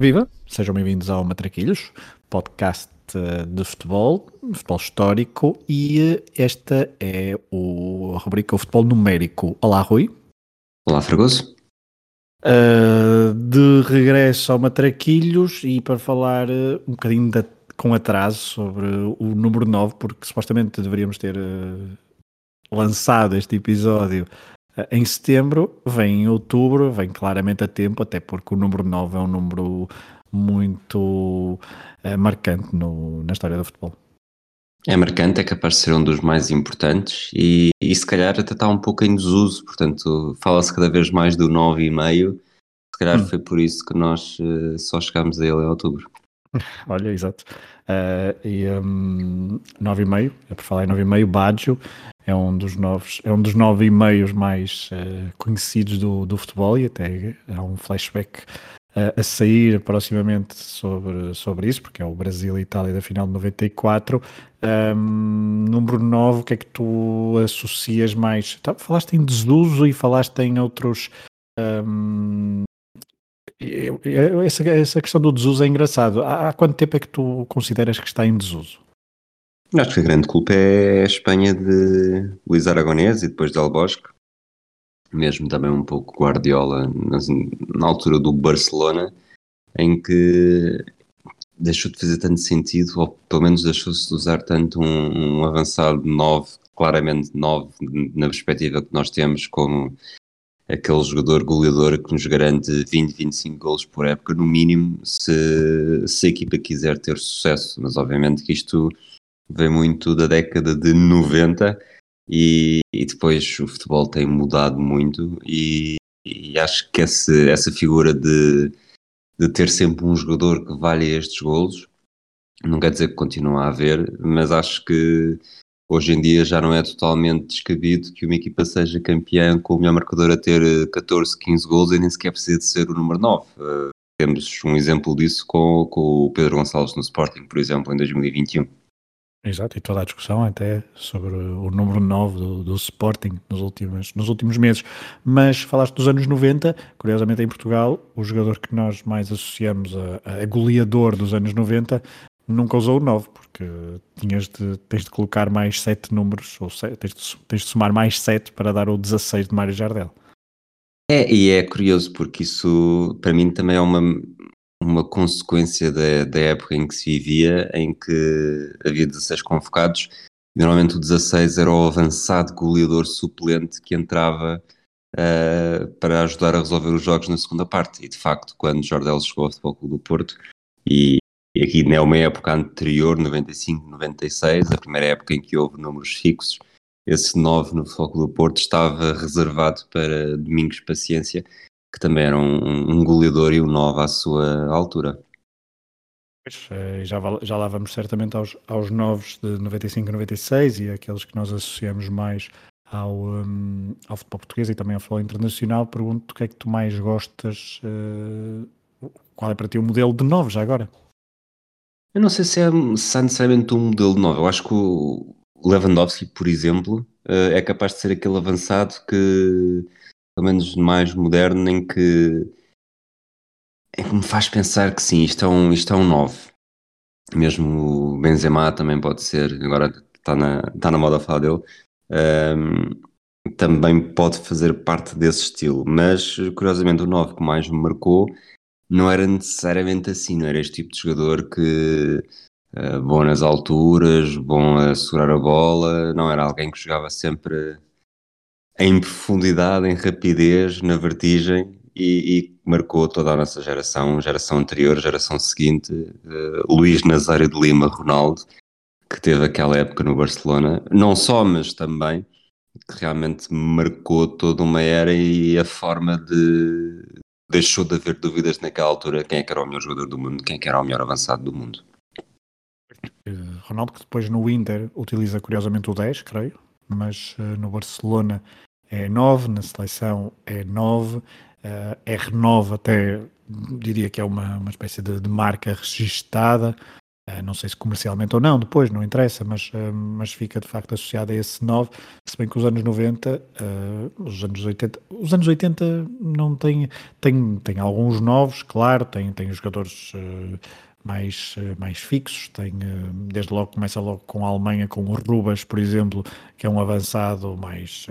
Viva! Sejam bem-vindos ao Matraquilhos, podcast eh, de futebol, futebol histórico, e eh, esta é o, a rubrica o Futebol Numérico. Olá, Rui. Olá, Fragoso. Uh, de regresso ao Matraquilhos e para falar uh, um bocadinho de, com atraso sobre o número 9, porque supostamente deveríamos ter uh, lançado este episódio em setembro, vem em outubro, vem claramente a tempo, até porque o número 9 é um número muito marcante no, na história do futebol. É marcante, é capaz de ser um dos mais importantes e, e se calhar até está um pouco em desuso, portanto fala-se cada vez mais do 9,5, se calhar hum. foi por isso que nós uh, só chegámos a ele em outubro. Olha, exato. Uh, e um, 9,5, é por falar em 9,5, Baggio é um dos novos, é um dos 9,5 mais uh, conhecidos do, do futebol e até há um flashback a sair proximamente sobre, sobre isso, porque é o Brasil e Itália da final de 94. Um, número 9, o que é que tu associas mais? Tá, falaste em desuso e falaste em outros. Um, essa, essa questão do desuso é engraçado. Há, há quanto tempo é que tu consideras que está em desuso? Acho que a grande culpa é a Espanha de Luís Aragonés e depois de Albosque mesmo também um pouco Guardiola na, na altura do Barcelona, em que deixou de fazer tanto sentido, ou pelo menos deixou-se de usar tanto um, um avançado 9, claramente 9, na perspectiva que nós temos como aquele jogador goleador que nos garante 20, 25 golos por época, no mínimo, se, se a equipa quiser ter sucesso. Mas obviamente que isto vem muito da década de 90 e, e depois o futebol tem mudado muito e, e acho que esse, essa figura de, de ter sempre um jogador que valha estes golos não quer dizer que continue a haver, mas acho que hoje em dia já não é totalmente descabido que uma equipa seja campeã com o melhor marcador a ter 14, 15 gols e nem sequer precisa de ser o número 9. Uh, temos um exemplo disso com, com o Pedro Gonçalves no Sporting, por exemplo, em 2021. Exato, e toda a discussão até sobre o número 9 do, do Sporting nos últimos, nos últimos meses. Mas falaste dos anos 90, curiosamente em Portugal, o jogador que nós mais associamos a, a goleador dos anos 90 nunca usou o 9, porque tinhas de, tens de colocar mais 7 números, ou 7, tens, de, tens de somar mais 7 para dar o 16 de Mário Jardel. É, e é curioso porque isso para mim também é uma, uma consequência da, da época em que se vivia, em que havia 16 convocados, e normalmente o 16 era o avançado goleador suplente que entrava uh, para ajudar a resolver os jogos na segunda parte. E de facto, quando Jordel chegou ao Futebol Clube do Porto, e, e aqui é uma época anterior, 95, 96, a primeira época em que houve números fixos, esse 9 no Clube do Porto estava reservado para Domingos Paciência, que também era um, um goleador e um 9 à sua altura. Eh, já, já lá vamos certamente aos, aos novos de 95 e 96 e aqueles que nós associamos mais ao, um, ao futebol português e também ao futebol internacional. Pergunto o que é que tu mais gostas, uh, qual é para ti o modelo de 9 já agora? Eu não sei se é, necessariamente um modelo de 9. Eu acho que o Lewandowski, por exemplo, uh, é capaz de ser aquele avançado que pelo menos mais moderno, em que, em que me faz pensar que sim, isto é um, isto é um 9. Mesmo o Benzema também pode ser, agora está na, está na moda falar dele, um, também pode fazer parte desse estilo. Mas, curiosamente, o 9 que mais me marcou não era necessariamente assim, não era este tipo de jogador que uh, bom nas alturas, bom a segurar a bola, não era alguém que jogava sempre em profundidade, em rapidez, na vertigem e, e, marcou toda a nossa geração, geração anterior, geração seguinte, uh, Luís Nazário de Lima, Ronaldo, que teve aquela época no Barcelona, não só, mas também, que realmente marcou toda uma era e a forma de. Deixou de haver dúvidas naquela altura quem é que era o melhor jogador do mundo, quem é que era o melhor avançado do mundo. Eh, Ronaldo, que depois no Inter utiliza curiosamente o 10, creio, mas uh, no Barcelona é 9, na seleção é 9, uh, R9 até diria que é uma, uma espécie de, de marca registada. Uh, não sei se comercialmente ou não, depois, não interessa, mas, uh, mas fica de facto associado a esse 9, se bem que os anos 90, uh, os anos 80, os anos 80 não tem, tem, tem alguns novos, claro, tem, tem jogadores mais, mais fixos, tem, desde logo começa logo com a Alemanha, com o Rubas, por exemplo, que é um avançado mais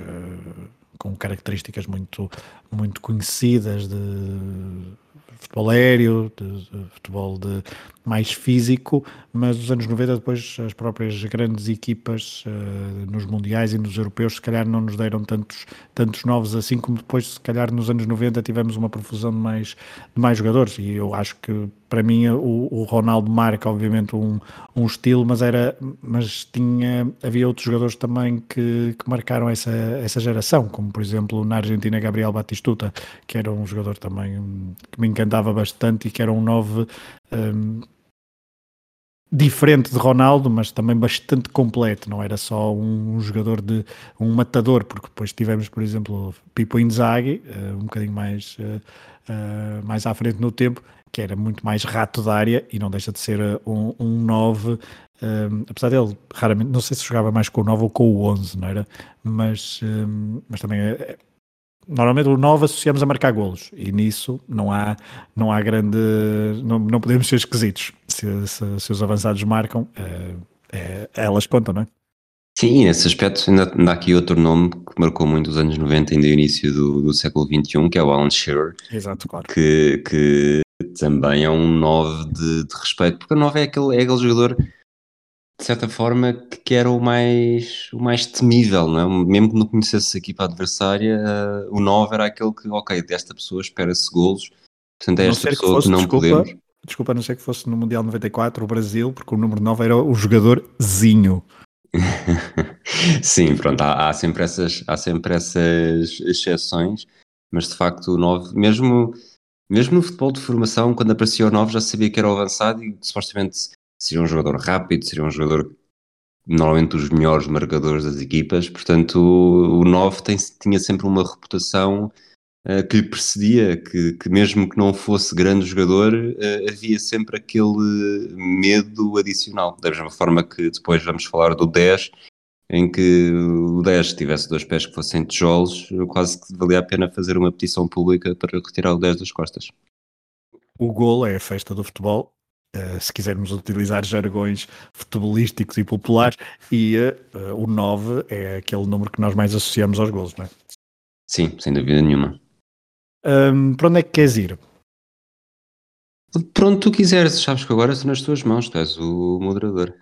com características muito, muito conhecidas de futebol aéreo, de, de futebol de, mais físico, mas nos anos 90 depois as próprias grandes equipas uh, nos mundiais e nos europeus se calhar não nos deram tantos, tantos novos assim como depois se calhar nos anos 90 tivemos uma profusão de mais, de mais jogadores. E eu acho que para mim o, o Ronaldo marca obviamente um, um estilo, mas era mas tinha, havia outros jogadores também que, que marcaram essa, essa geração, como por exemplo na Argentina Gabriel Batistuta, que era um jogador também que me encantava bastante e que era um 9 um, diferente de Ronaldo, mas também bastante completo, não era só um jogador de um matador, porque depois tivemos, por exemplo, Pipo Inzaghi, uh, um bocadinho mais, uh, uh, mais à frente no tempo, que era muito mais rato da área e não deixa de ser um, um 9, apesar dele raramente, não sei se jogava mais com o 9 ou com o 11, não era? Mas, mas também é, normalmente o 9 associamos a marcar golos e nisso não há, não há grande. Não, não podemos ser esquisitos. Se, se, se os avançados marcam, é, elas contam, não é? Sim, nesse aspecto ainda, ainda há aqui outro nome que marcou muito os anos 90 e início do, do século XXI, que é o Alan Shearer. Exato, claro. Que, que também é um 9 de, de respeito, porque o 9 é aquele, é aquele jogador de certa forma, que era o mais, o mais temível, não é? Mesmo que não conhecesse a equipa adversária, uh, o 9 era aquele que, ok, desta pessoa espera-se golos, portanto é esta pessoa que, fosse, que não desculpa, podemos. Desculpa, a não ser que fosse no Mundial 94 o Brasil, porque o número 9 era o jogadorzinho. Sim, pronto, há, há, sempre essas, há sempre essas exceções, mas de facto o 9, mesmo, mesmo no futebol de formação, quando aparecia o 9 já sabia que era o avançado e supostamente seria um jogador rápido, seria um jogador normalmente os melhores marcadores das equipas, portanto o, o 9 tem, tinha sempre uma reputação que lhe precedia, que, que, mesmo que não fosse grande jogador, uh, havia sempre aquele medo adicional, da mesma forma que depois vamos falar do 10, em que o 10 tivesse dois pés que fossem tijolos, quase que valia a pena fazer uma petição pública para retirar o 10 das costas. O gol é a festa do futebol Uh, se quisermos utilizar jargões futebolísticos e populares, e uh, o 9 é aquele número que nós mais associamos aos gols, não é? Sim, sem dúvida nenhuma. Um, para onde é que queres ir? Para onde tu quiseres, sabes que agora estou nas tuas mãos, tu és o moderador.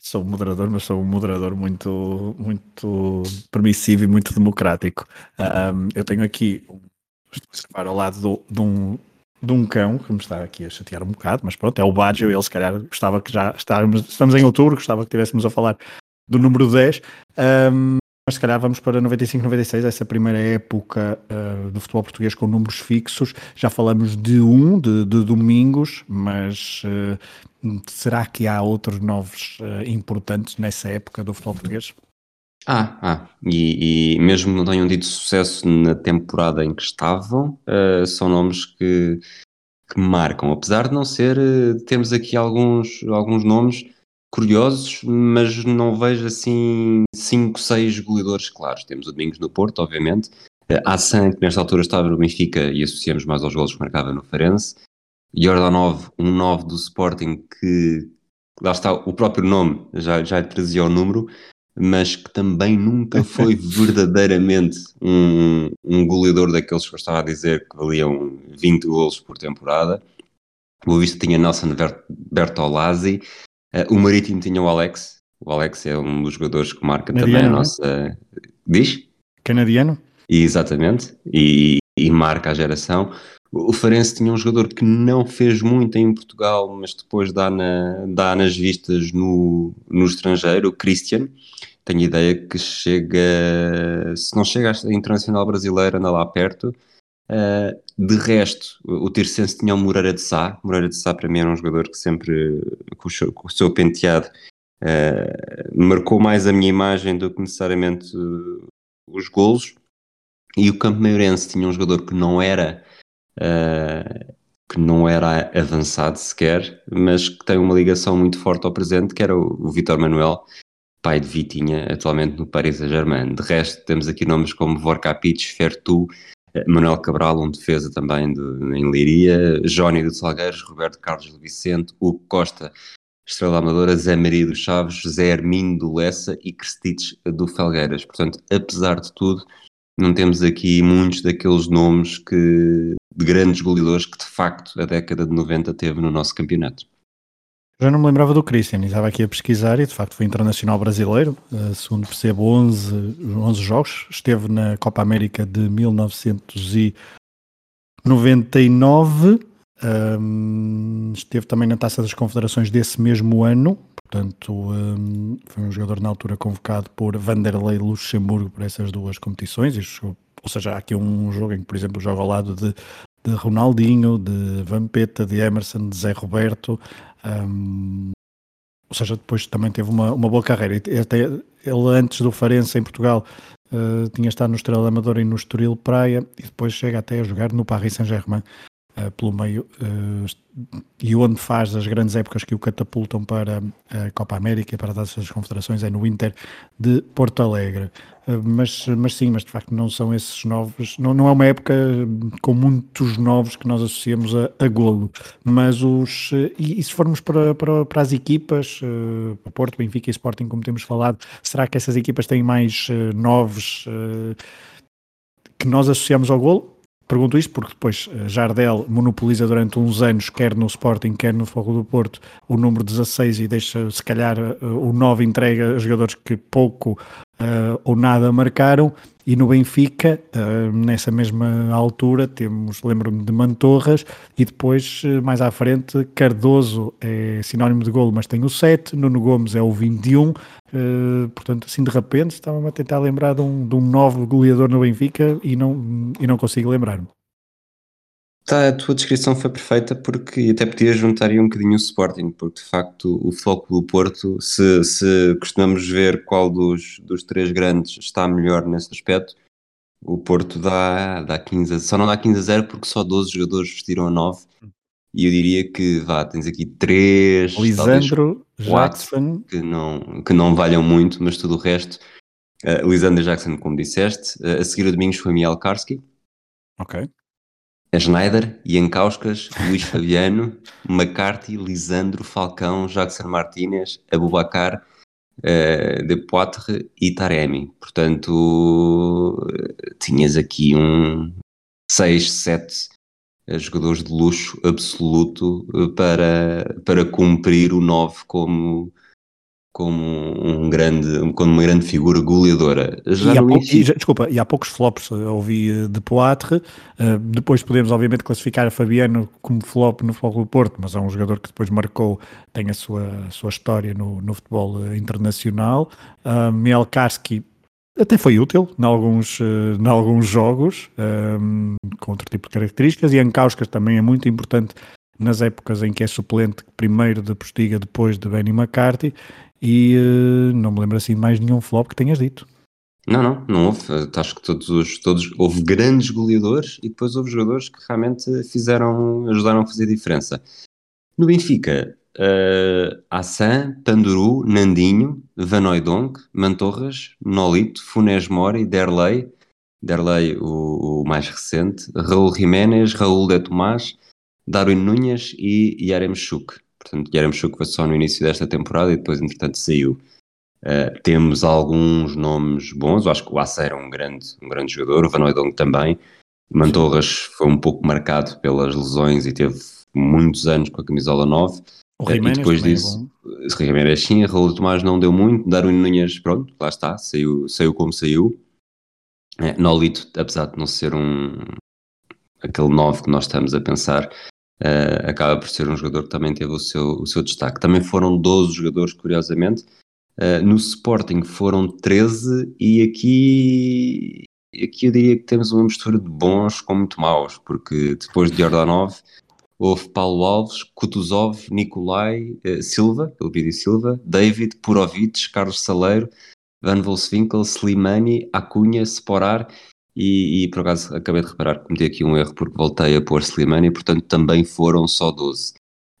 Sou o moderador, mas sou um moderador muito, muito permissivo e muito democrático. Um, eu tenho aqui, estou ao lado do, de um de um cão que me está aqui a chatear um bocado, mas pronto, é o Baggio, ele se calhar gostava que já estávamos, estamos em outubro, gostava que estivéssemos a falar do número 10, um, mas se calhar vamos para 95, 96, essa primeira época uh, do futebol português com números fixos, já falamos de um, de, de domingos, mas uh, será que há outros novos uh, importantes nessa época do futebol português? Ah, ah. E, e mesmo não tenham tido sucesso na temporada em que estavam, uh, são nomes que, que marcam. Apesar de não ser, uh, temos aqui alguns, alguns nomes curiosos, mas não vejo assim 5, 6 goleadores claros. Temos o Domingos no Porto, obviamente. Uh, Assan, que nesta altura estava no Benfica e associamos mais aos golos que marcava no Farense. Jordanov, um 9 do Sporting que, lá está, o próprio nome já, já trazia o número, mas que também nunca foi verdadeiramente um, um goleador daqueles que eu estava a dizer que valiam 20 golos por temporada. O Vista tinha Nelson Bertolazzi, uh, o Marítimo tinha o Alex. O Alex é um dos jogadores que marca Canadiano, também a é? nossa. Diz? Canadiano? Exatamente, e, e marca a geração. O Farense tinha um jogador que não fez muito em Portugal, mas depois dá, na, dá nas vistas no, no estrangeiro, o Christian. Tenho ideia que chega, se não chega à Internacional Brasileira, anda lá perto. Uh, de resto, o, o Tircense tinha o Moreira de Sá. Moreira de Sá para mim era um jogador que sempre, com o seu, com o seu penteado, uh, marcou mais a minha imagem do que necessariamente uh, os golos. E o Campo Maiorense tinha um jogador que não era que não era avançado sequer, mas que tem uma ligação muito forte ao presente, que era o, o Vitor Manuel, pai de Vitinha, atualmente no Paris Saint-Germain. De resto, temos aqui nomes como Vorka Pic, Fertu, Manuel Cabral, um defesa também de, em Liria, Johnny do Salgueiros, Roberto Carlos Vicente, Hugo Costa, Estrela Amadora, Zé Maria dos Chaves, Zé Hermínio do Lessa e Crestitz do Felgueiras. Portanto, apesar de tudo, não temos aqui muitos daqueles nomes que, de grandes goleadores que de facto a década de 90 teve no nosso campeonato. Já não me lembrava do Christian, estava aqui a pesquisar e de facto foi internacional brasileiro, uh, segundo percebo 11, 11 jogos, esteve na Copa América de 1999, um, esteve também na Taça das Confederações desse mesmo ano, portanto um, foi um jogador na altura convocado por Vanderlei Luxemburgo para essas duas competições, ou seja, há aqui um jogo em que, por exemplo, joga ao lado de de Ronaldinho, de Vampeta, de Emerson, de Zé Roberto. Um, ou seja, depois também teve uma, uma boa carreira. Até ele, antes do Farense em Portugal, uh, tinha estado no Estrela Amadora e no Estoril Praia, e depois chega até a jogar no Paris Saint-Germain uh, pelo meio, uh, e onde faz as grandes épocas que o catapultam para a Copa América e para as confederações é no Inter de Porto Alegre. Eh, mas, mas sim, mas de facto não são esses novos, não, não é uma época com muitos novos que nós associamos a, a golo, mas os, eh, e, e se formos para, para, para as equipas, uh, Porto, Benfica e Sporting, como temos falado, será que essas equipas têm mais uh, novos uh, que nós associamos ao golo? Pergunto isto porque depois Jardel monopoliza durante uns anos, quer no Sporting, quer no Fogo do Porto, o número 16 e deixa, se calhar, o 9 entrega a jogadores que pouco uh, ou nada marcaram. E no Benfica, uh, nessa mesma altura, temos, lembro-me de Mantorras, e depois, uh, mais à frente, Cardoso é sinónimo de golo, mas tem o 7, Nuno Gomes é o 21. Uh, portanto, assim de repente, estava-me a tentar lembrar de um, de um novo goleador no Benfica e não, e não consigo lembrar-me. Tá, a tua descrição foi perfeita porque até podia juntar aí um bocadinho o Sporting, porque de facto o foco do Porto, se, se costumamos ver qual dos, dos três grandes está melhor nesse aspecto, o Porto dá, dá 15 a, só não dá 15 a 0 porque só 12 jogadores vestiram a 9 e eu diria que vá, tens aqui 3 Lisandro, Jackson. que não, que não valham muito, mas tudo o resto uh, Lisandro Jackson, como disseste, uh, a seguir a Domingos foi Miel Karski Ok a Schneider, Ian Kauskas, Luís Fabiano, McCarthy, Lisandro, Falcão, Jackson Martínez, Abubacar, uh, De Poitre e Taremi. Portanto, tinhas aqui um 6, 7 eh, jogadores de luxo absoluto eh, para, para cumprir o 9 como como um grande, como uma grande figura goleadora. Já e há pouco, e, desculpa, e há poucos flops, ouvi eh, de Poitre, uh, depois podemos obviamente classificar a Fabiano como flop no Futebol do Porto, mas é um jogador que depois marcou, tem a sua, a sua história no, no futebol eh, internacional. Uh, Mielkarski até foi útil em alguns, em alguns jogos, um, com outro tipo de características, e Ankauskas também é muito importante nas épocas em que é suplente primeiro de Postiga, depois de Benny McCarthy, e uh, não me lembro assim mais nenhum flop que tenhas dito. Não, não, não houve. Acho que todos os, todos, houve grandes goleadores e depois houve jogadores que realmente fizeram, ajudaram a fazer diferença. No Benfica, uh, Assan, Panduru, Nandinho, Van Oydonk, Mantorras, Nolito, Funes Mori, Derlei, Derlei o, o, mais recente, Raul Jiménez, Raul de Tomás, Darwin Nunes e Yaremchuk. Portanto, Yaremchuk foi só no início desta temporada e depois, entretanto, saiu. Uh, temos alguns nomes bons, eu acho que o Assa era um grande, um grande jogador, o Van Oydong também. Mantorras foi um pouco marcado pelas lesões e teve muitos anos com a camisola 9. O uh, e depois é disso, é Jiménez sim, Raul Tomás não deu muito, Darwin Nunes, pronto, lá está, saiu, saiu como saiu. É, Nolito, apesar de não ser um aquele 9 que nós estamos a pensar, uh, acaba por ser um jogador que também teve o seu, o seu destaque. Também foram 12 jogadores, curiosamente. Uh, no Sporting foram 13 e aqui, aqui eu diria que temos uma mistura de bons com muito maus, porque depois de Jordanov houve Paulo Alves, Kutuzov, Nicolai, uh, Silva, Elvídio Silva, David, Purovic, Carlos Saleiro, Van Volswinkel, Slimani, Acunha, Sporar e, e, por acaso acabei de reparar que cometi aqui um erro porque voltei a pôr Slimani e portanto também foram só 12.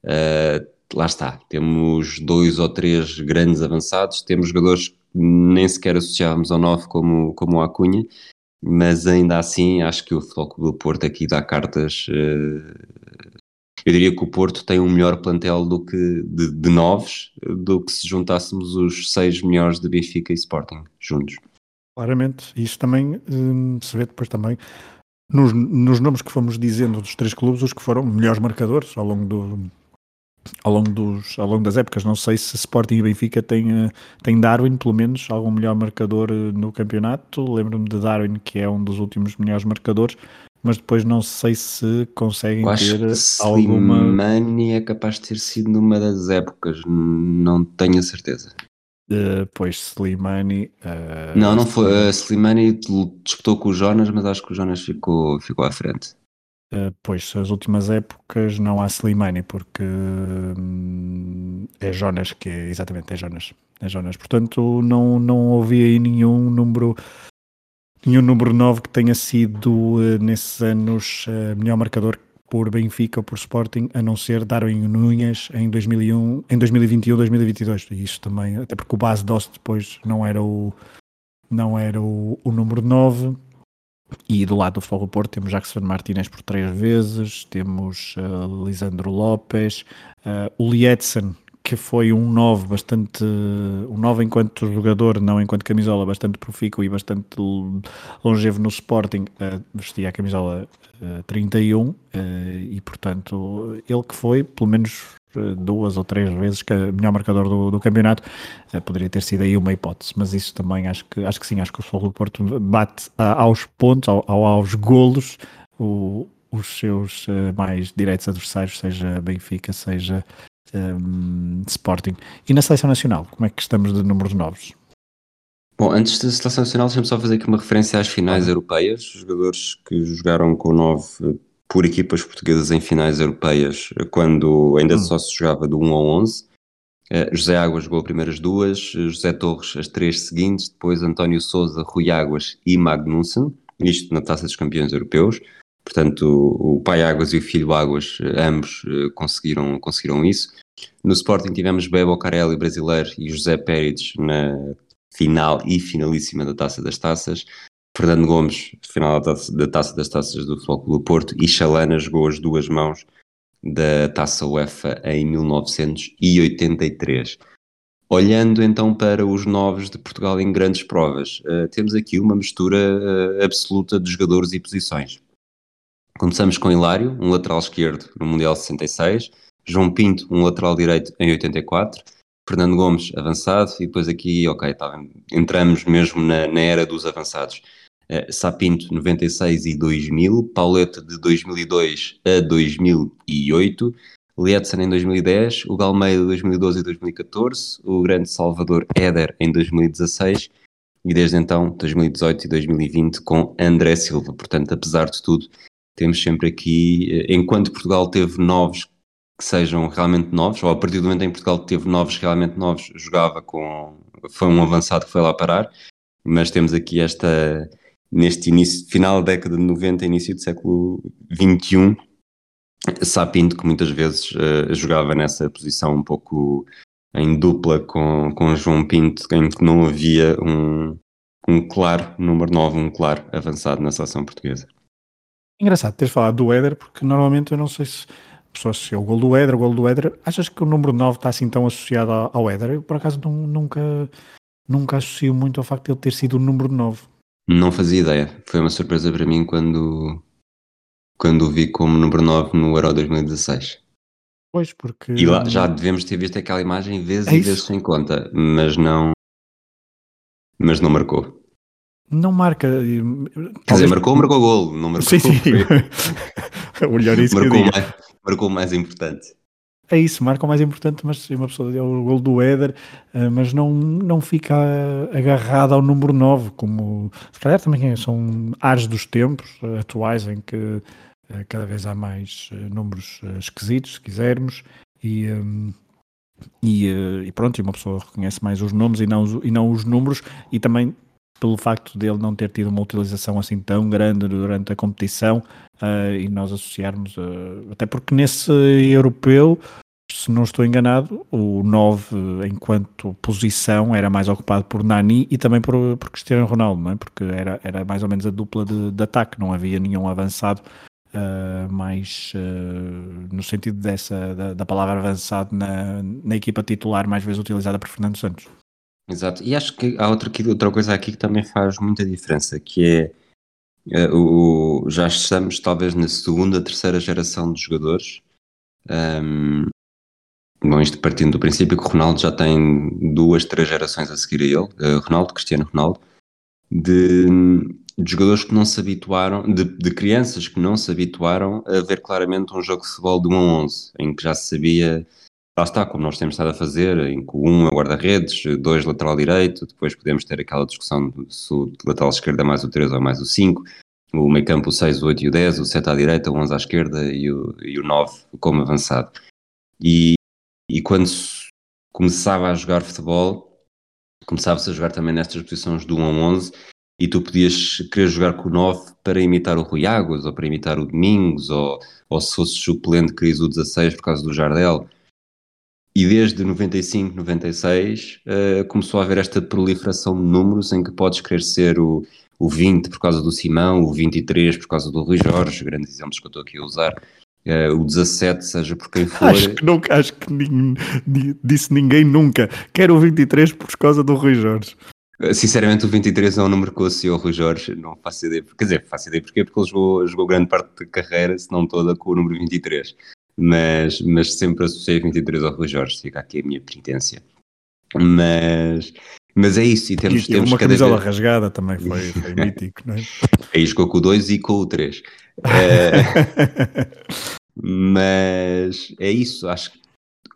Uh, lá está, temos dois ou três grandes avançados, temos jogadores que nem sequer associávamos ao 9 como, como o Acunha, mas ainda assim acho que o Futebol do Porto aqui dá cartas. Uh, eu diria que o Porto tem um melhor plantel do que de, de novos do que se juntássemos os seis melhores de Benfica e Sporting juntos. Claramente, isso também hum, se vê depois também nos, nos nomes que fomos dizendo dos três clubes, os que foram melhores marcadores ao longo do, ao longo, dos, ao longo das épocas. Não sei se Sporting e Benfica têm, eh, têm Darwin, pelo menos, algum melhor marcador eh, no campeonato. Lembro-me de Darwin, que é um dos últimos melhores marcadores, mas depois não sei se conseguem Eu acho ter que alguma. Slimani é capaz de ter sido numa das épocas, não tenho a certeza. Uh, pois Slimani. Uh, Não, não foi. Uh, Slimani disputou com o Jonas, mas acho que o Jonas ficou, ficou à frente. Uh, pois, as últimas épocas não há Slimani, porque hum, é Jonas que é, exatamente, é Jonas. É Jonas. Portanto, não, não ouvi aí nenhum número, nenhum número 9 que tenha sido nesses anos melhor marcador por Benfica ou por Sporting, a não ser Darwin Nunes em 2001, em 2021, 2022. E isso também, até porque o base Dost depois não era o não era o, o número 9 e do lado do do Porto temos Jackson Martinez por três vezes, temos uh, Lisandro Lopes, uh, o Lietzen, que foi um 9 bastante, um 9 enquanto jogador, não enquanto camisola, bastante profícuo e bastante longevo no Sporting, uh, vestia a camisola uh, 31 uh, e portanto ele que foi, pelo menos duas ou três vezes que melhor marcador do, do campeonato poderia ter sido aí uma hipótese, mas isso também acho que, acho que sim, acho que o Futebol do Porto bate aos pontos, ao, aos golos o, os seus mais diretos adversários, seja Benfica, seja um, Sporting. E na seleção nacional, como é que estamos de números novos? Bom, antes da seleção nacional, deixa-me só fazer aqui uma referência às finais ah. europeias. Jogadores que jogaram com 9 por equipas portuguesas em finais europeias, quando ainda hum. só se jogava do 1 ao 11. Uh, eh, José Águas jogou as primeiras duas, José Torres as três seguintes, depois António Souza, Rui Águas e Magnussen, isto na Taça dos Campeões Europeus. Portanto, o pai Águas e o filho Águas, ambos uh, conseguiram, conseguiram isso. No Sporting tivemos Bebo Carelli, brasileiro, e José Pérez na final e finalíssima da Taça das Taças. Fernando Gomes, final da Taça, da taça das Taças do Futebol do Porto. E Chalana jogou as duas mãos da Taça UEFA em 1983. Olhando então para os novos de Portugal em grandes provas, uh, temos aqui uma mistura uh, absoluta de jogadores e posições. Começamos com Hilário, um lateral esquerdo no Mundial 66, João Pinto, um lateral direito em 84, Fernando Gomes, avançado, e depois aqui, ok, tá, entramos mesmo na, na, era dos avançados. Uh, Sapinto, 96 e 2000, Pauleta de 2002 a 2008, Lietzen em 2010, o Galmeida 2012 e 2014, o grande Salvador Éder em 2016 e desde então 2018 e 2020 com André Silva. Portanto, apesar de tudo, temos sempre aqui, eh, enquanto Portugal teve novos que sejam realmente novos, ou a partir do momento em Portugal teve novos realmente novos, jogava com. Foi um avançado que foi lá parar, mas temos aqui esta. Neste início, final da década de 90, início do século XXI, Sapinto, que muitas vezes uh, jogava nessa posição um pouco em dupla com, com João Pinto, em que não havia um, um claro número 9, um claro avançado na seleção portuguesa. Engraçado teres falado do Éder, porque normalmente eu não sei se pessoas se é o gol do Éder, o gol do Éder, achas que o número 9 está assim tão associado ao Éder? Eu por acaso não, nunca, nunca associo muito ao facto de ele ter sido o número 9. Não fazia ideia. Foi uma surpresa para mim quando, quando o vi como número 9 no Euro 2016. Pois, porque. E lá já devemos ter visto aquela imagem vezes é e vezes sem conta, mas não. Mas não marcou. Não marca. Quer dizer, marcou, marcou gol, não marcou. Sim, sim. o melhor isso marcou, mais, marcou o mais importante. É isso, marca o mais importante, mas uma pessoa é o gol do Éder, eh, mas não, não fica agarrado ao número 9, como se calhar também são ares dos tempos atuais em que eh, cada vez há mais eh, números esquisitos, se quisermos, e, e, e pronto, e uma pessoa reconhece mais os nomes e não, e não os números, e também pelo facto dele não ter tido uma utilização assim tão grande durante a competição uh, e nós associarmos, uh, até porque nesse europeu, se não estou enganado, o 9 enquanto posição era mais ocupado por Nani e também por, por Cristiano Ronaldo, não é? porque era, era mais ou menos a dupla de, de ataque, não havia nenhum avançado uh, mais no sentido dessa da, da palavra avançado na, na equipa titular mais vezes utilizada por Fernando Santos. Exato, e acho que há outra, outra coisa aqui que também faz muita diferença, que é uh, o, já estamos talvez na segunda, terceira geração de jogadores. Um, bom, isto partindo do princípio que o Ronaldo já tem duas, três gerações a seguir a ele, uh, Ronaldo, Cristiano Ronaldo, de, de, jogadores que não se habituaram, de, de, crianças que não se habituaram a ver claramente um jogo de futebol de 1 a 11, em que já se sabia lá está, como nós temos estado a fazer, em que um é guarda-redes, dois lateral direito, depois podemos ter aquela discussão se o lateral esquerdo é mais o 3 ou mais o 5, o meio campo o 6, o 8 e o 10, o 7 à direita, o 11 à esquerda e o, e o 9 como avançado. E, e quando começava a jogar futebol, começava-se a jogar também nestas posições do 1 a 11 e tu podias querer jogar com o 9 para imitar o Rui Águas ou para imitar o Domingos ou, ou se fosse suplente querias o 16 por causa do Jardel e desde 95, 96 uh, começou a haver esta proliferação de números em que podes querer ser o, o 20 por causa do Simão, o 23 por causa do Rui Jorge, grandes exemplos que eu estou aqui a usar, uh, o 17, seja por quem for. Acho que, nunca, acho que ninguém, disse ninguém nunca, quero o 23 por causa do Rui Jorge. Eh, sinceramente, o 23 é um número que eu associo ao Rui Jorge, não faço ideia, quer dizer, faço ideia porquê, porque ele jogou, jogou grande parte da carreira, se não toda, com o número 23 mas, mas sempre associei 23 ao Rui Jorge, fica aqui a minha penitência. Mas, mas é isso, e temos, e temos uma camisola vez... rasgada também foi, foi mítico, não é? Aí jogou com o 2 e com o 3. é, mas é isso, acho que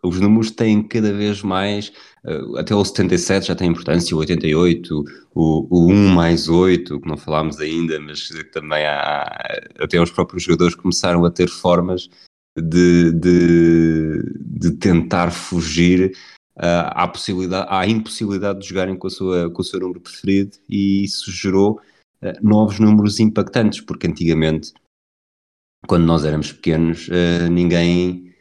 os números têm cada vez mais, eh, até o 77 já tem importância, o 88, o, o 1 mais 8, que não falámos ainda, mas também há, até os próprios jogadores começaram a ter formas de, de, de tentar fugir uh, à, possibilidade, à impossibilidade de jogarem com, a sua, com o seu número preferido e isso gerou uh, novos números impactantes, porque antigamente, quando nós éramos pequenos, uh, ninguém,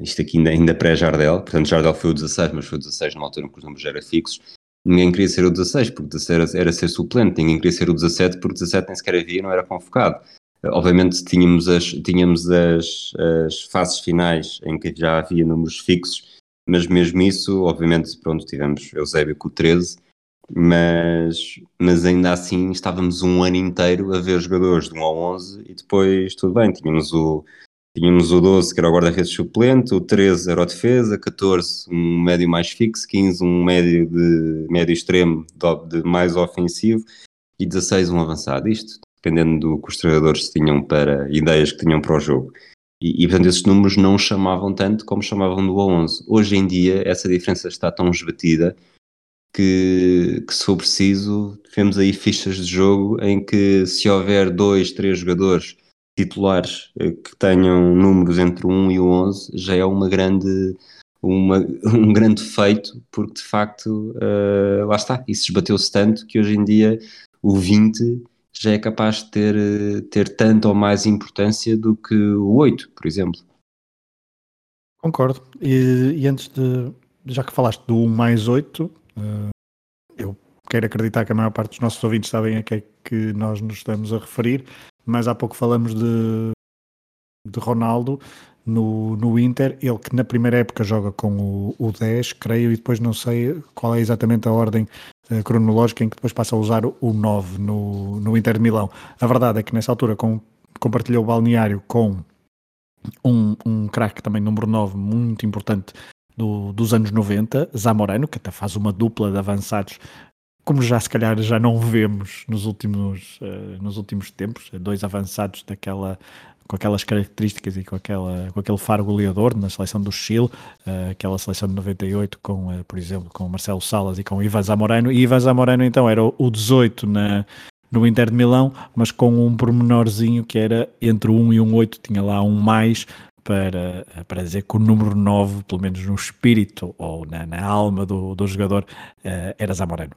isto aqui ainda, ainda pré-Jardel, portanto Jardel foi o 16, mas foi o 16 numa altura em que os números eram fixos, ninguém queria ser o 16 porque 16 era, era ser suplente, ninguém queria ser o 17 porque 17 nem sequer havia não era convocado. Obviamente tínhamos as, tínhamos as, as fases finais em que já havia números fixos, mas mesmo isso, obviamente, pronto, tivemos Eusébio com o 13, mas, mas ainda assim estávamos um ano inteiro a ver jogadores de 1 ao 11 e depois tudo bem, tínhamos o, tínhamos o 12 que era o guarda-redes suplente, o 13 era o defesa, 14 um médio mais fixo, 15 um médio de médio extremo de, de mais ofensivo e 16 um avançado. Isto dependendo do que os treinadores tinham para ideias que tinham para o jogo. E, e portanto, esses números não chamavam tanto como chamavam do A11. Hoje em dia, essa diferença está tão esbatida que, que, se for preciso, temos aí fichas de jogo em que, se houver dois, três jogadores titulares eh, que tenham números entre o 1 e o 11, já é uma grande, uma, um grande feito, porque de facto, uh, lá está, isso esbateu-se tanto que hoje em dia o 20 já é capaz de ter, eh, ter tanto ou mais importância do que o 8, por exemplo. Concordo. E, e antes de, já que falaste do 1 mais 8, eh, eu quero acreditar que a maior parte dos nossos ouvintes sabem a que é que nós nos estamos a referir, mas há pouco falamos de, de Ronaldo no, no Inter, ele que na primeira época joga com o, o 10, creio, e depois não sei qual é exatamente a ordem uh, cronológica em que depois passa a usar o 9 no, no Inter de Milão. A verdade é que nessa altura com, compartilhou o balneário com um, um craque também, número 9, muito importante do, dos anos 90, Zamorano, que até faz uma dupla de avançados como já se calhar já não vemos nos últimos, uh, nos últimos tempos, dois avançados daquela com aquelas características e com, aquela, com aquele faro goleador na seleção do Chile, uh, aquela seleção de 98 com, uh, por exemplo, com Marcelo Salas e com Ivan Zamorano, e Ivan Zamorano então era o 18 na, no Inter de Milão, mas com um pormenorzinho que era entre um e um 8, tinha lá um mais para, para dizer que o número 9, pelo menos no espírito ou na, na alma do, do jogador, uh, era Zamorano.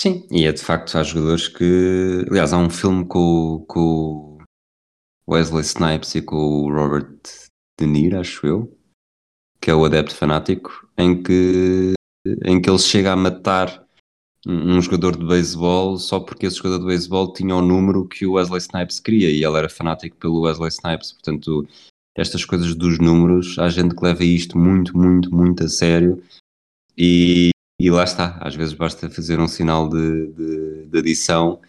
Sim, e é de facto, há jogadores que. Aliás, há um filme com, com o Wesley Snipes e com o Robert De Niro, acho eu, que é o Adepto Fanático, em que, em que ele chega a matar um, jogador de beisebol só porque esse jogador de beisebol tinha o número que o Wesley Snipes queria e ele era fanático pelo Wesley Snipes. Portanto, estas coisas dos números, há gente que leva isto muito, muito, muito a sério e, e lá está. Às vezes basta fazer um sinal de, de, de adição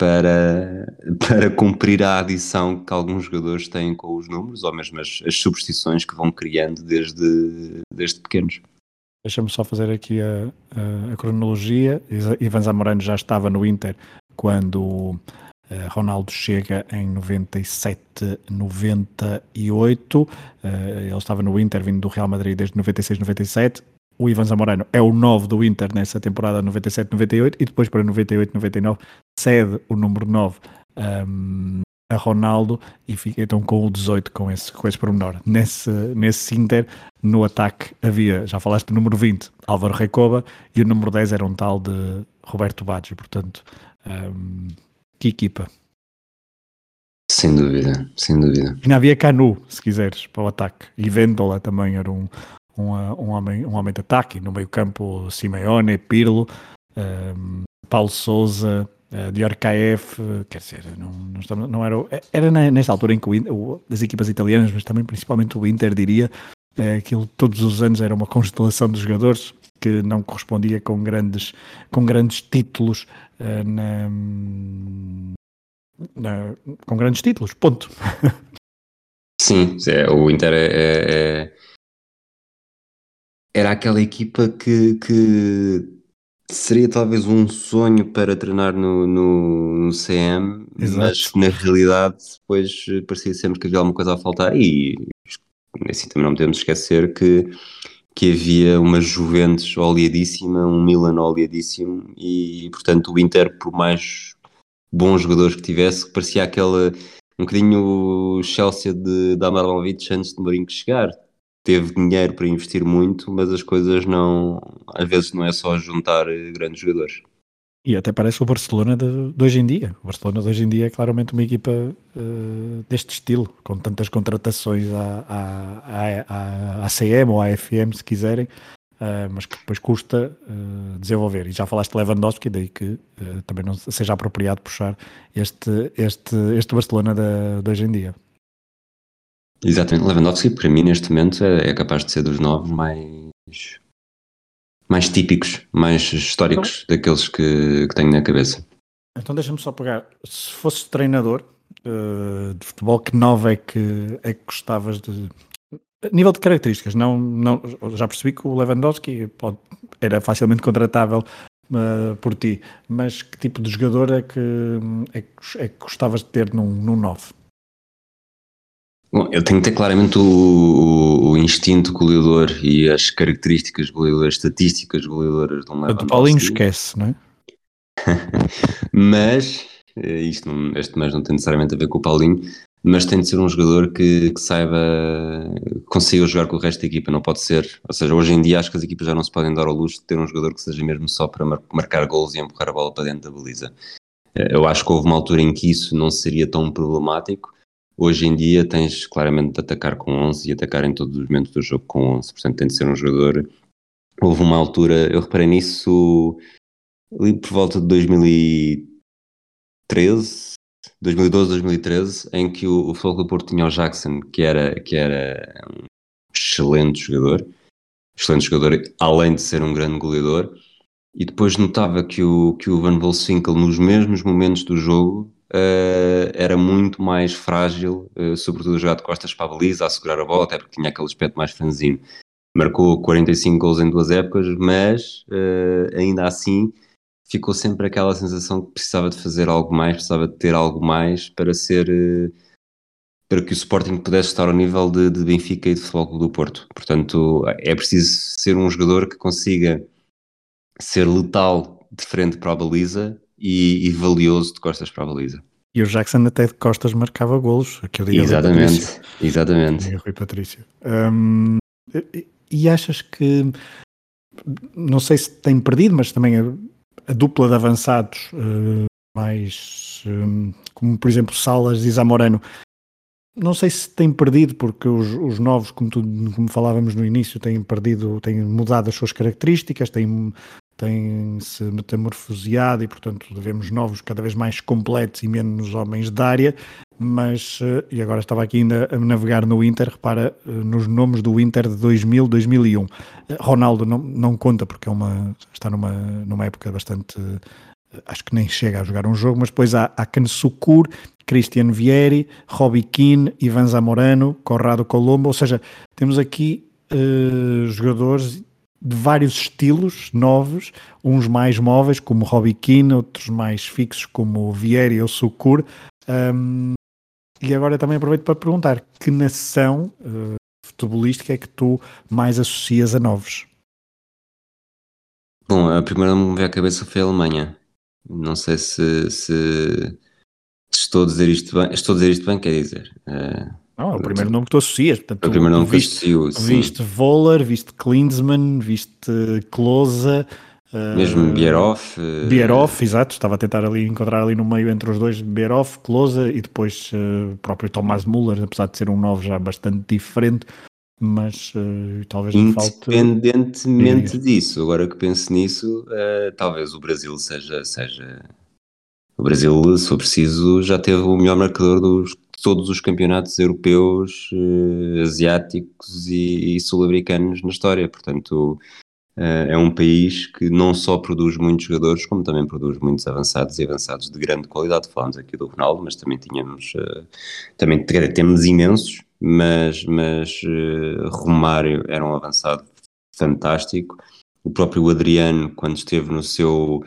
para, para cumprir a adição que alguns jogadores têm com os números ou mesmo as, as superstições que vão criando desde, desde pequenos. Deixa-me só fazer aqui a, a, a, cronologia. Ivan Zamorano já estava no Inter quando uh, Ronaldo chega em 97, 98. Uh, ele estava no Inter vindo do Real Madrid desde 96, 97. O Ivan Zamorano é o 9 do Inter nessa temporada 97, 98 e depois para 98, 99 cede o número 9 um, a Ronaldo e fica então com o 18 com esse, com esse pormenor. Nesse, nesse Inter, no ataque havia, já falaste do número 20, Álvaro Recoba, e o número 10 era um tal de Roberto Baggio, portanto, um, que equipa. Sem dúvida, sem dúvida. E ainda havia Canu, se quiseres, para o ataque, e Vendola também era um, um, um, homem, um homem de ataque, no meio campo Simeone, Pirlo, um, Paulo Souza, uh, de Orkaef, quer dizer, não, não, estamos, não era. Era nesta altura em que o, as equipas italianas, mas também principalmente o Inter, diria, uh, aquilo todos os anos era uma constelação de jogadores que não correspondia com grandes, com grandes títulos uh, na, na, com grandes títulos, ponto. Sim, é, o Inter é, é, é, era aquela equipa que, que seria talvez um sonho para treinar no, no, no CM, Exato. mas na realidade depois parecia sempre que havia alguma coisa a faltar e assim também não podemos esquecer que, que havia uma Juventus oleadíssima, um Milan oleadíssimo e portanto o Inter por mais bons jogadores que tivesse, parecia aquela um bocadinho Chelsea de, da Abramovich antes de Mourinho chegar teve dinheiro para investir muito, mas as coisas não. Às vezes não é só juntar eh, grandes jogadores. E até parece o Barcelona de, de, hoje em dia. O Barcelona de hoje em dia é claramente uma equipa uh, deste estilo, com tantas contratações à, à, à, à CM ou à FM, se quiserem, uh, mas que depois custa uh, desenvolver. E já falaste de Lewandowski, daí que também não seja apropriado puxar este, este, este Barcelona de, de hoje em dia. Exatamente, Lewandowski para mim neste momento é, é capaz de ser dos novos mais mais típicos, mais históricos então, daqueles que, que tenho na cabeça. Então deixa-me só pegar, se fosse treinador uh, de futebol, que nova é que, é que gostavas de. nível de características, não, não, já percebi que o Lewandowski pode, era facilmente contratável uh, por ti, mas que tipo de jogador é que, é que, é que gostavas de ter num, num 9? Bom, eu tenho que ter claramente o, o, o instinto goleador e as características goleadoras, estatísticas goleadoras de um Lewandowski. O Paulinho esquece, não é? mas, eh, isto não, este mais não tem necessariamente a ver com o Paulinho, mas tem de ser um jogador que, que saiba, consiga jogar com o resto da equipa, não pode ser, ou seja, hoje em dia acho que as equipas já não se podem dar ao luxo de ter um jogador que seja mesmo só para mar, marcar gols e empurrar a bola para dentro da baliza. Eh, eu acho que houve uma altura em que isso não seria tão problemático, Hoje em dia tens claramente de atacar com 11 e atacar em todos os momentos do jogo com 11, portanto tem de ser um jogador. Houve uma altura, eu reparei nisso ali por volta de 2013, 2012, 2013, em que o, o Futebol Porto tinha o Jackson, que era, que era um excelente jogador, excelente jogador, além de ser um grande goleador, e depois notava que o, que o Van Volswinkel, nos mesmos momentos do jogo, uh, era muito mais frágil, uh, sobretudo jogar de costas para a baliza, a segurar a bola, até porque tinha aquele aspecto mais franzino. Marcou 45 gols em duas épocas, mas uh, ainda assim ficou sempre aquela sensação que precisava de fazer algo mais, precisava de ter algo mais para ser para que o Sporting pudesse estar ao nível de, de Benfica e de Futebol Clube do Porto. Portanto, é preciso ser um jogador que consiga ser letal de frente para a baliza e, e, valioso de costas para a baliza. E o Jackson até de costas marcava golos, aquele Exatamente, exatamente. Rui Patrício. Um, e achas que, não sei se tem perdido, mas também a dupla de avançados uh, mais um, como por exemplo Salas e Zamorano não sei se tem perdido, porque os, os novos, como, tu, como falávamos no início, têm perdido, têm mudado as suas características, têm, têm se metamorfoseado e, portanto, devemos novos cada vez mais completos e menos homens de área. Mas, eh, e agora estava aqui ainda a navegar no Inter, repara eh, nos nomes do Inter de 2000, 2001. Eh, Ronaldo não, não conta porque é uma, está numa, numa época bastante acho que nem chega a jogar um jogo, mas depois há, há Kansukur, Cristian Vieri, Robbie Keane, Ivan Zamorano, Corrado Colombo, ou seja, temos aqui uh, jogadores de vários estilos novos, uns mais móveis como Robbie Keane, outros mais fixos como Vieri ou Sukur. Um, e agora também aproveito para perguntar que nação uh, futebolística é que tu mais associas a novos? Bom, a primeira que me veio à cabeça foi a Alemanha. Não sei se, se, estou a dizer isto bem. Estou a dizer isto bem, quer dizer. Uh, não, é o primeiro nome que tu associas. Portanto, é o primeiro nome viste, que associo. Viste Voller, viste Klinsmann, viste Klose. Uh, Mesmo Bierhoff. Uh, Bierhoff, exato. Estava a tentar ali encontrar ali no meio entre os dois Bierhoff, Klose e depois o uh, próprio Thomas Müller, apesar de ser um novo já bastante diferente. Mas uh, talvez me falte. Independentemente disso, agora que penso nisso, talvez o Brasil seja, seja o Brasil, se for preciso, já teve o melhor marcador dos, todos os campeonatos europeus, eh, asiáticos e, e sul-americanos na história. Portanto, eh, é um país que não só produz muitos jogadores, como também produz muitos avançados e avançados de grande qualidade. Falamos aqui do Ronaldo, mas também tínhamos, eh, também temos imensos, mas, mas Romário era um avançado fantástico. O próprio Adriano, quando esteve no seu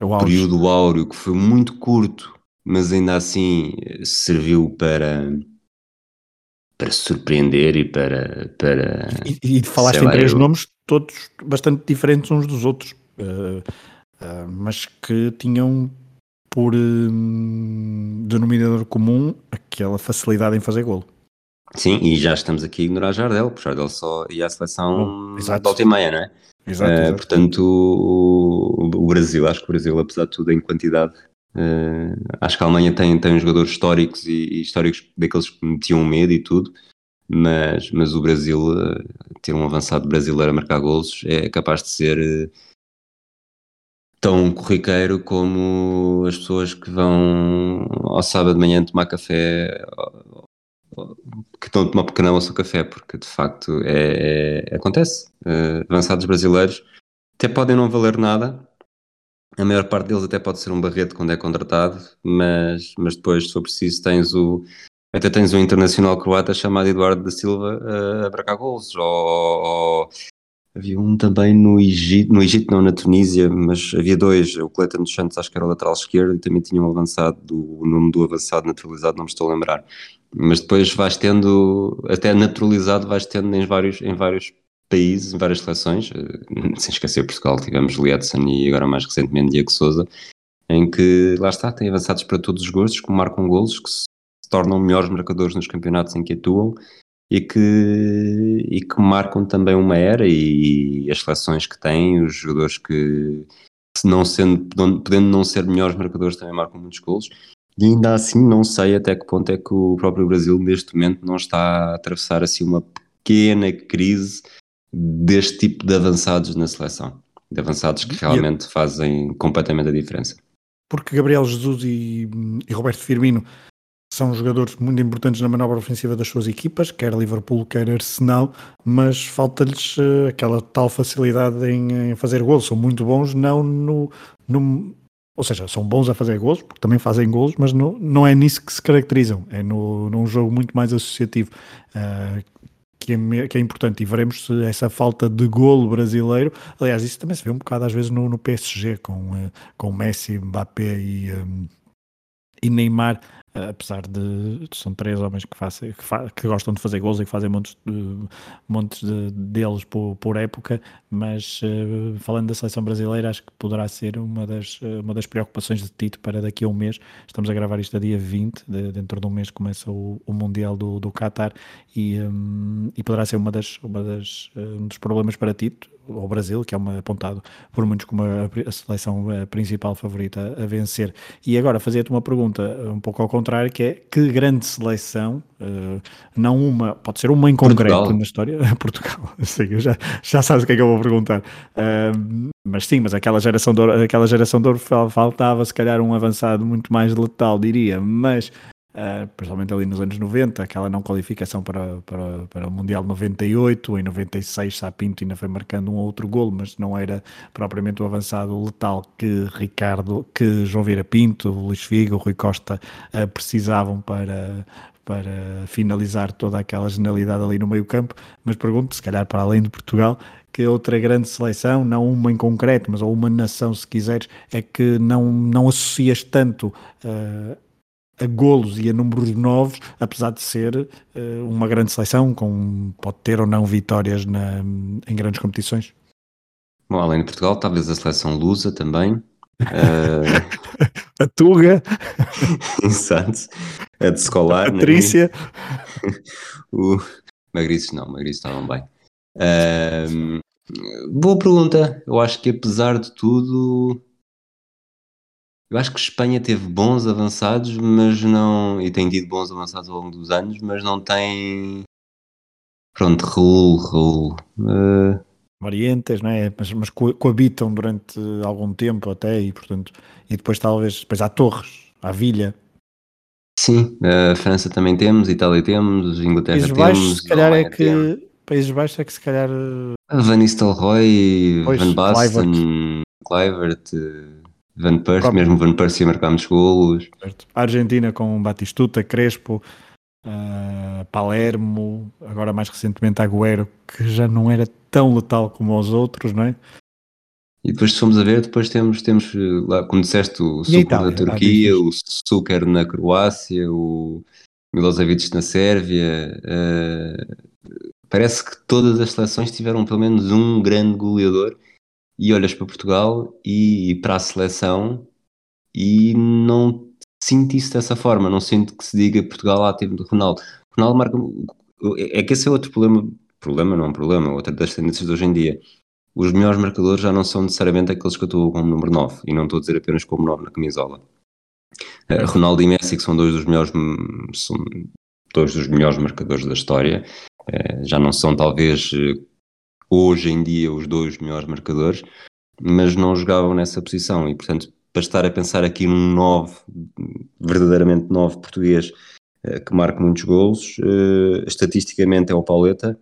é período áureo que foi muito curto, mas ainda assim serviu para para surpreender e para. para e, e falaste em três eu... nomes todos bastante diferentes uns dos outros, uh, uh, mas que tinham por uh, denominador comum aquela facilidade em fazer golo. Sim, e já estamos aqui a ignorar Jardel, porque Jardel só ia à seleção oh, volta e meia, não é? Exato, uh, exato. Portanto, o, o, Brasil, acho que o Brasil, apesar de tudo, em quantidade, uh, acho que a Alemanha tem, tem jogadores históricos e, e, históricos daqueles que metiam medo e tudo, mas, mas o Brasil, uh, ter um avançado brasileiro a marcar golos, é capaz de ser tão corriqueiro como as pessoas que vão ao sábado de manhã tomar café que estão a tomar pequeno almoço ou café, porque de facto é, é acontece. Uh, avançados brasileiros até podem não valer nada, a maior parte deles até pode ser um barreto quando é contratado, mas, mas depois, se for preciso, tens o. Até tens um internacional croata chamado Eduardo da Silva uh, a bracar gols, ou, ou, havia um também no Egito, no Egito não, na Tunísia, mas havia dois, o Cleiton dos Santos acho que era o lateral esquerdo e também tinha um avançado, do, o nome do avançado naturalizado não me estou a lembrar, mas depois vais tendo, até naturalizado, vais tendo em vários, em vários países, em várias seleções, eh, sem esquecer Portugal, tivemos Lietzen e agora mais recentemente Diego Souza, em que lá está, tem avançados para todos os gostos, que marcam golos, que se tornam melhores marcadores nos campeonatos em que atuam e que, e que marcam também uma era e, e as seleções que têm, os jogadores que, não sendo, podendo não ser melhores marcadores, também marcam muitos golos. E ainda assim não sei até que ponto é que o próprio Brasil neste momento não está a atravessar assim uma pequena crise deste tipo de avançados na seleção. De avançados que realmente fazem completamente a diferença. Porque Gabriel Jesus e, e Roberto Firmino são jogadores muito importantes na manobra ofensiva das suas equipas, quer Liverpool, quer Arsenal, mas falta-lhes uh, aquela tal facilidade em, em, fazer gols. São muito bons, não no, no, ou seja, são bons a fazer gols, porque também fazem gols, mas não, não é nisso que se caracterizam, é no, num jogo muito mais associativo, uh, que, é, que é importante, e veremos se essa falta de golo brasileiro, aliás, isso também se vê um bocado às vezes no, no PSG, com, uh, com Messi, Mbappé e, um, e Neymar apesar de são três homens que, façam, que, que, gostam de fazer gols e que fazem montes, de, montes de, deles por, por época, mas uh, falando da seleção brasileira, acho que poderá ser uma das, uma das preocupações de Tito para daqui a um mês. Estamos a gravar isto a dia 20, de, dentro de um mês começa o, o Mundial do, do Qatar e, um, e poderá ser uma das, uma das, um dos problemas para Tito ao Brasil, que é uma, apontado por muitos como a, a seleção a principal favorita a vencer. E agora fazia-te uma pergunta um pouco ao contrário, que é que grande seleção, uh, não uma, pode ser uma em concreto Portugal. na história, Portugal, sim, já, já sabes o que é que eu vou perguntar, uh, mas sim, mas aquela geração de ouro, aquela geração de ouro faltava se calhar um avançado muito mais letal, diria, mas Uh, principalmente ali nos anos 90, aquela não qualificação para, para, para o Mundial 98, em 96 Sapinto ainda foi marcando um outro golo, mas não era propriamente o avançado letal que Ricardo, que João Vieira Pinto, Luís Figo, Rui Costa uh, precisavam para, para finalizar toda aquela genialidade ali no meio campo, mas pergunto, se calhar para além de Portugal, que outra grande seleção, não uma em concreto, mas ou uma nação, se quiseres, é que não, não associas tanto uh, a golos e a números novos, apesar de ser uh, uma grande seleção, com, pode ter ou não vitórias na, em grandes competições. Bom, além de Portugal, talvez a seleção lusa também. Uh... a Tuga. Exato. A de Escolar. A Patrícia. o... Magriços não, Magriços estavam bem. Uh... Boa pergunta. Eu acho que apesar de tudo, eu acho que Espanha teve bons avançados, mas não. E tem tido bons avançados ao longo dos anos, mas não tem. Pronto, Raul, Raul. Uh... Orientes, não é? Mas, mas coabitam durante algum tempo até, e portanto. E depois talvez. Depois há Torres, há Vilha. Sim, a França também temos, Itália temos, Inglaterra Países temos. Baixos, se calhar é que. Temos. Países Baixos é que se calhar. Van Nistelrooy, Van Basten, Clivert. Van Persie, mesmo Van Persie muitos golos. A Argentina com Batistuta, Crespo, uh, Palermo, agora mais recentemente Agüero, que já não era tão letal como os outros, não é? E depois se formos a ver, depois temos, temos lá, como disseste, o Sucre na Turquia, o Sucre na Croácia, o Milosevic na Sérvia. Uh, parece que todas as seleções tiveram pelo menos um grande goleador e olhas para Portugal e para a seleção e não sinto isso dessa forma, não sinto que se diga Portugal ah, teve Ronaldo. Ronaldo marca. É que esse é outro problema, problema não é um problema, outra das tendências de hoje em dia. Os melhores marcadores já não são necessariamente aqueles que atuam como número 9, e não estou a dizer apenas como 9 na camisola. Uh, Ronaldo e Messi, que são dois dos melhores, são dois dos melhores marcadores da história, uh, já não são talvez hoje em dia os dois melhores marcadores, mas não jogavam nessa posição e, portanto, para estar a pensar aqui num 9, verdadeiramente 9 português, eh, que marca muitos golos, uh, estatisticamente é o Pauleta,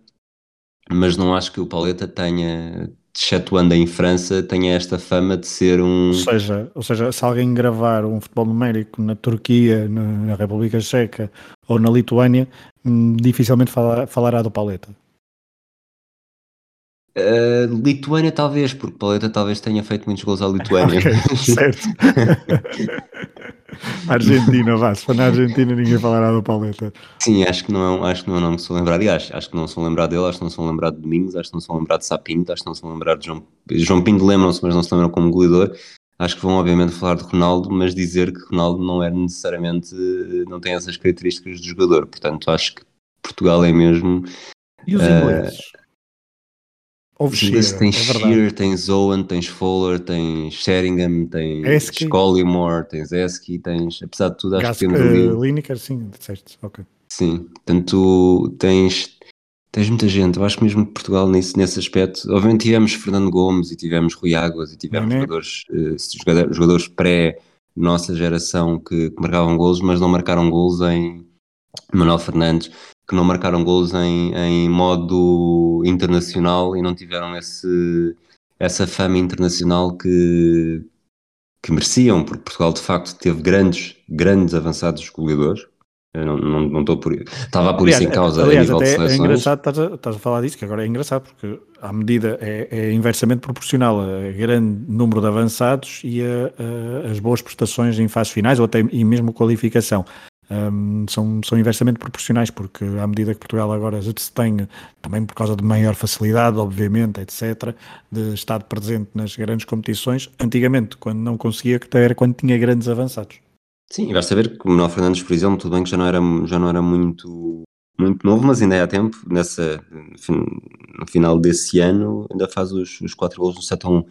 mas não acho que o Pauleta tenha, excetuando em França, tenha esta fama de ser um. Ou seja, ou seja se alguém gravar um futebol numérico na Turquia, na República Checa ou na Lituânia, hum, dificilmente falará do Pauleta. Uh, Lituânia talvez, porque Paleta talvez tenha feito muitos gols à Lituânia. okay, certo. Argentina, vá, se for na Argentina ninguém falará do Paleta. Sim, acho que não, é acho que não é um nome que sou lembrado. E acho, acho que não sou lembrado dele, acho que não sou lembrado de Domingos, acho que não sou lembrado de Sapinto, acho que não sou lembrado de João, João Pinto lembram-se, mas não se lembram como goleador. Acho que vão obviamente falar de Ronaldo, mas dizer que Ronaldo não é necessariamente, não tem essas características de jogador. Portanto, acho que Portugal é mesmo... E os ingleses? Uh, Houve Shearer, tens é Shearer, tens Owen, tens Fowler, tens Sheringham, tens. Collymore, tens Esky, tens, apesar de tudo, acho Gas, que temos ali... Uh, Lineker, sim, disseste, ok. Sim, portanto, tens, tens muita gente, eu acho que mesmo Portugal nesse, nesse aspecto, obviamente tivemos Fernando Gomes e tivemos Rui Águas e tivemos jogadores, uh, jogadores pré nossa geração que, que marcavam golos, mas não marcaram golos em Manuel Fernandes, que não marcaram gols em, em modo internacional e não tiveram esse, essa fama internacional que, que mereciam, porque Portugal de facto teve grandes, grandes avançados goleadores. Eu não, não, não estou por Estava a por aliás, isso em causa aliás, a nível de é seleções. É engraçado, estás a, estás a, falar disso, que agora é engraçado, porque à medida é, é inversamente proporcional a grande número de avançados e a, a, as boas prestações em fases finais ou até e mesmo qualificação um, são, são inversamente proporcionais, porque à medida que Portugal agora se tem, também por causa de maior facilidade, obviamente, etc., de estar presente nas grandes competições, antigamente, quando não conseguia, era quando tinha grandes avançados. Sim, e vais saber que o Manuel Fernandes, por exemplo, tudo bem que já não era, já não era muito muito novo, mas ainda há tempo. Nessa, no final desse ano, ainda faz os, os 4 gols no 7 a 1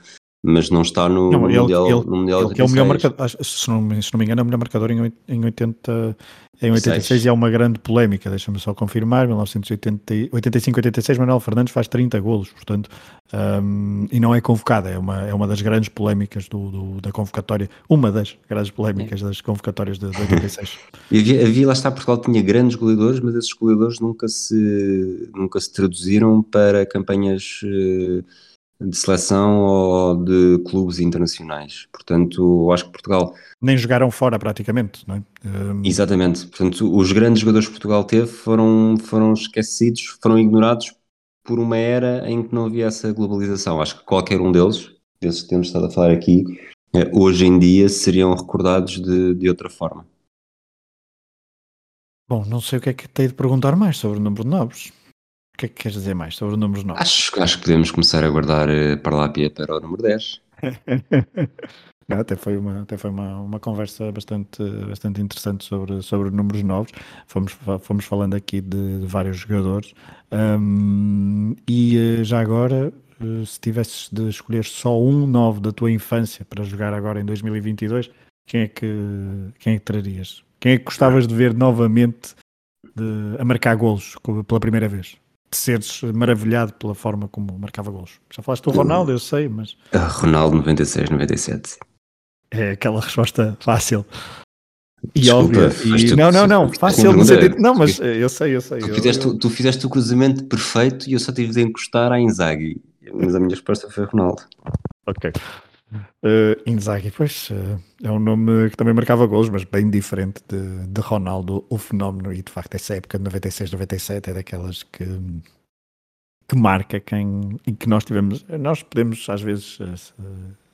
mas não está no, não, ele, Mundial, ele, no mundial ele é o melhor marcador, se não, se não me engano, é o melhor marcador em, em 80 em 86 e há uma grande polémica, deixa-me só confirmar, 1985, 86, Manuel Fernandes faz 30 golos, portanto, um, e não é convocada, é uma, é uma das grandes polémicas do, do da convocatória, uma das grandes polémicas das convocatórias de, de 86. e havia, havia, lá está, Portugal tinha grandes goleadores, mas esses goleadores nunca se, nunca se traduziram para campanhas... Uh, de seleção ou de clubes internacionais. Portanto, acho que Portugal. Nem jogaram fora praticamente, não é? Um... Exatamente. Portanto, os grandes jogadores que Portugal teve foram, foram esquecidos, foram ignorados por uma era em que não havia essa globalização. Acho que qualquer um deles, desses que temos estado a falar aqui, eh, hoje em dia seriam recordados de, de outra forma. Bom, não sei o que é que tenho de perguntar mais sobre o número de novos. O que é que queres dizer mais sobre números novos? Acho, acho que podemos começar a guardar uh, para lá para o número 10. Não, até foi, uma, até foi uma, uma conversa bastante, bastante interessante sobre, sobre números novos. Fomos, fomos falando aqui de, de vários jogadores. Um, e uh, já agora, uh, se tivesses de escolher só um novo da tua infância para jogar agora em 2022, quem é que, quem é que trarias? Quem é que gostavas de ver novamente de, a marcar golos pela primeira vez? De seres maravilhado pela forma como marcava gols. Já falaste do Ronaldo, eu sei, mas. Ah, Ronaldo 96, 97. É aquela resposta fácil. E Desculpa, E... Não, não, não, fácil no sentido. Não, mas eu sei, eu sei. Tu, fizeste, eu... tu fizeste o cruzamento perfeito e eu só tive de encostar a Inzaghi. Mas a minha resposta foi Ronaldo. Ok. Uh, Inzaghi, pois, uh, é um nome que também marcava gols, mas bem diferente de, de Ronaldo, o fenómeno, e de facto essa época de 96, 97 é daquelas que, que marca quem, e que nós tivemos, nós podemos às vezes uh,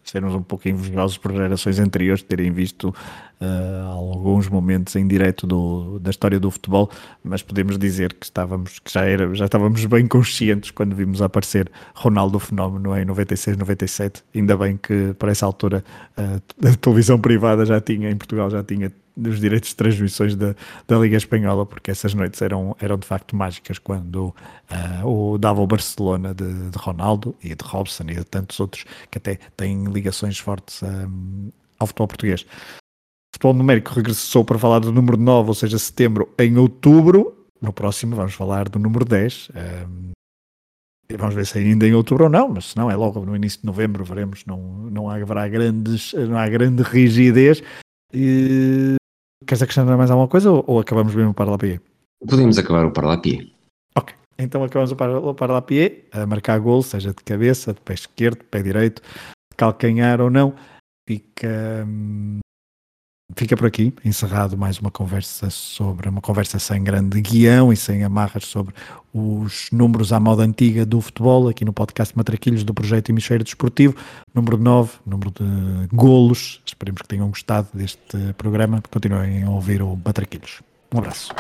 sermos um pouco invejosos por gerações anteriores terem visto uh, alguns momentos em direto do, da história do futebol, mas podemos dizer que estávamos que já era já estávamos bem conscientes quando vimos aparecer Ronaldo Fenómeno em 96, 97. Ainda bem que para essa altura uh, a televisão privada já tinha em Portugal já tinha dos direitos de transmissões da, da Liga Espanhola, porque essas noites eram, eram de facto mágicas quando uh, o, dava o Barcelona de, de, Ronaldo e de Robson e de tantos outros que até têm ligações fortes um, ao futebol português. Futebol numérico regressou para falar do número 9, ou seja, setembro, em outubro. No próximo vamos falar do número 10. Um, Vamos ver se ainda em outubro ou não, mas se não é logo no início de novembro, veremos. Não, não haverá grandes, não há grande rigidez. E Queres acrescentar mais alguma coisa ou, ou acabamos mesmo o Parlapié? Podemos acabar o Parlapié. Ok, então acabamos o Parlapié a marcar gol, seja de cabeça, de pé esquerdo, de pé direito, de calcanhar ou não. Fica, hum, fica por aqui, encerrado mais uma conversa sobre uma conversa sem grande guião e sem amarras sobre os números à moda antiga do futebol, aqui no podcast Matraquilhos do projeto Hemisfério Desportivo, número 9, número de golos. Esperemos que tenham gostado deste programa. Continuem a ouvir o Matraquilhos. Um abraço.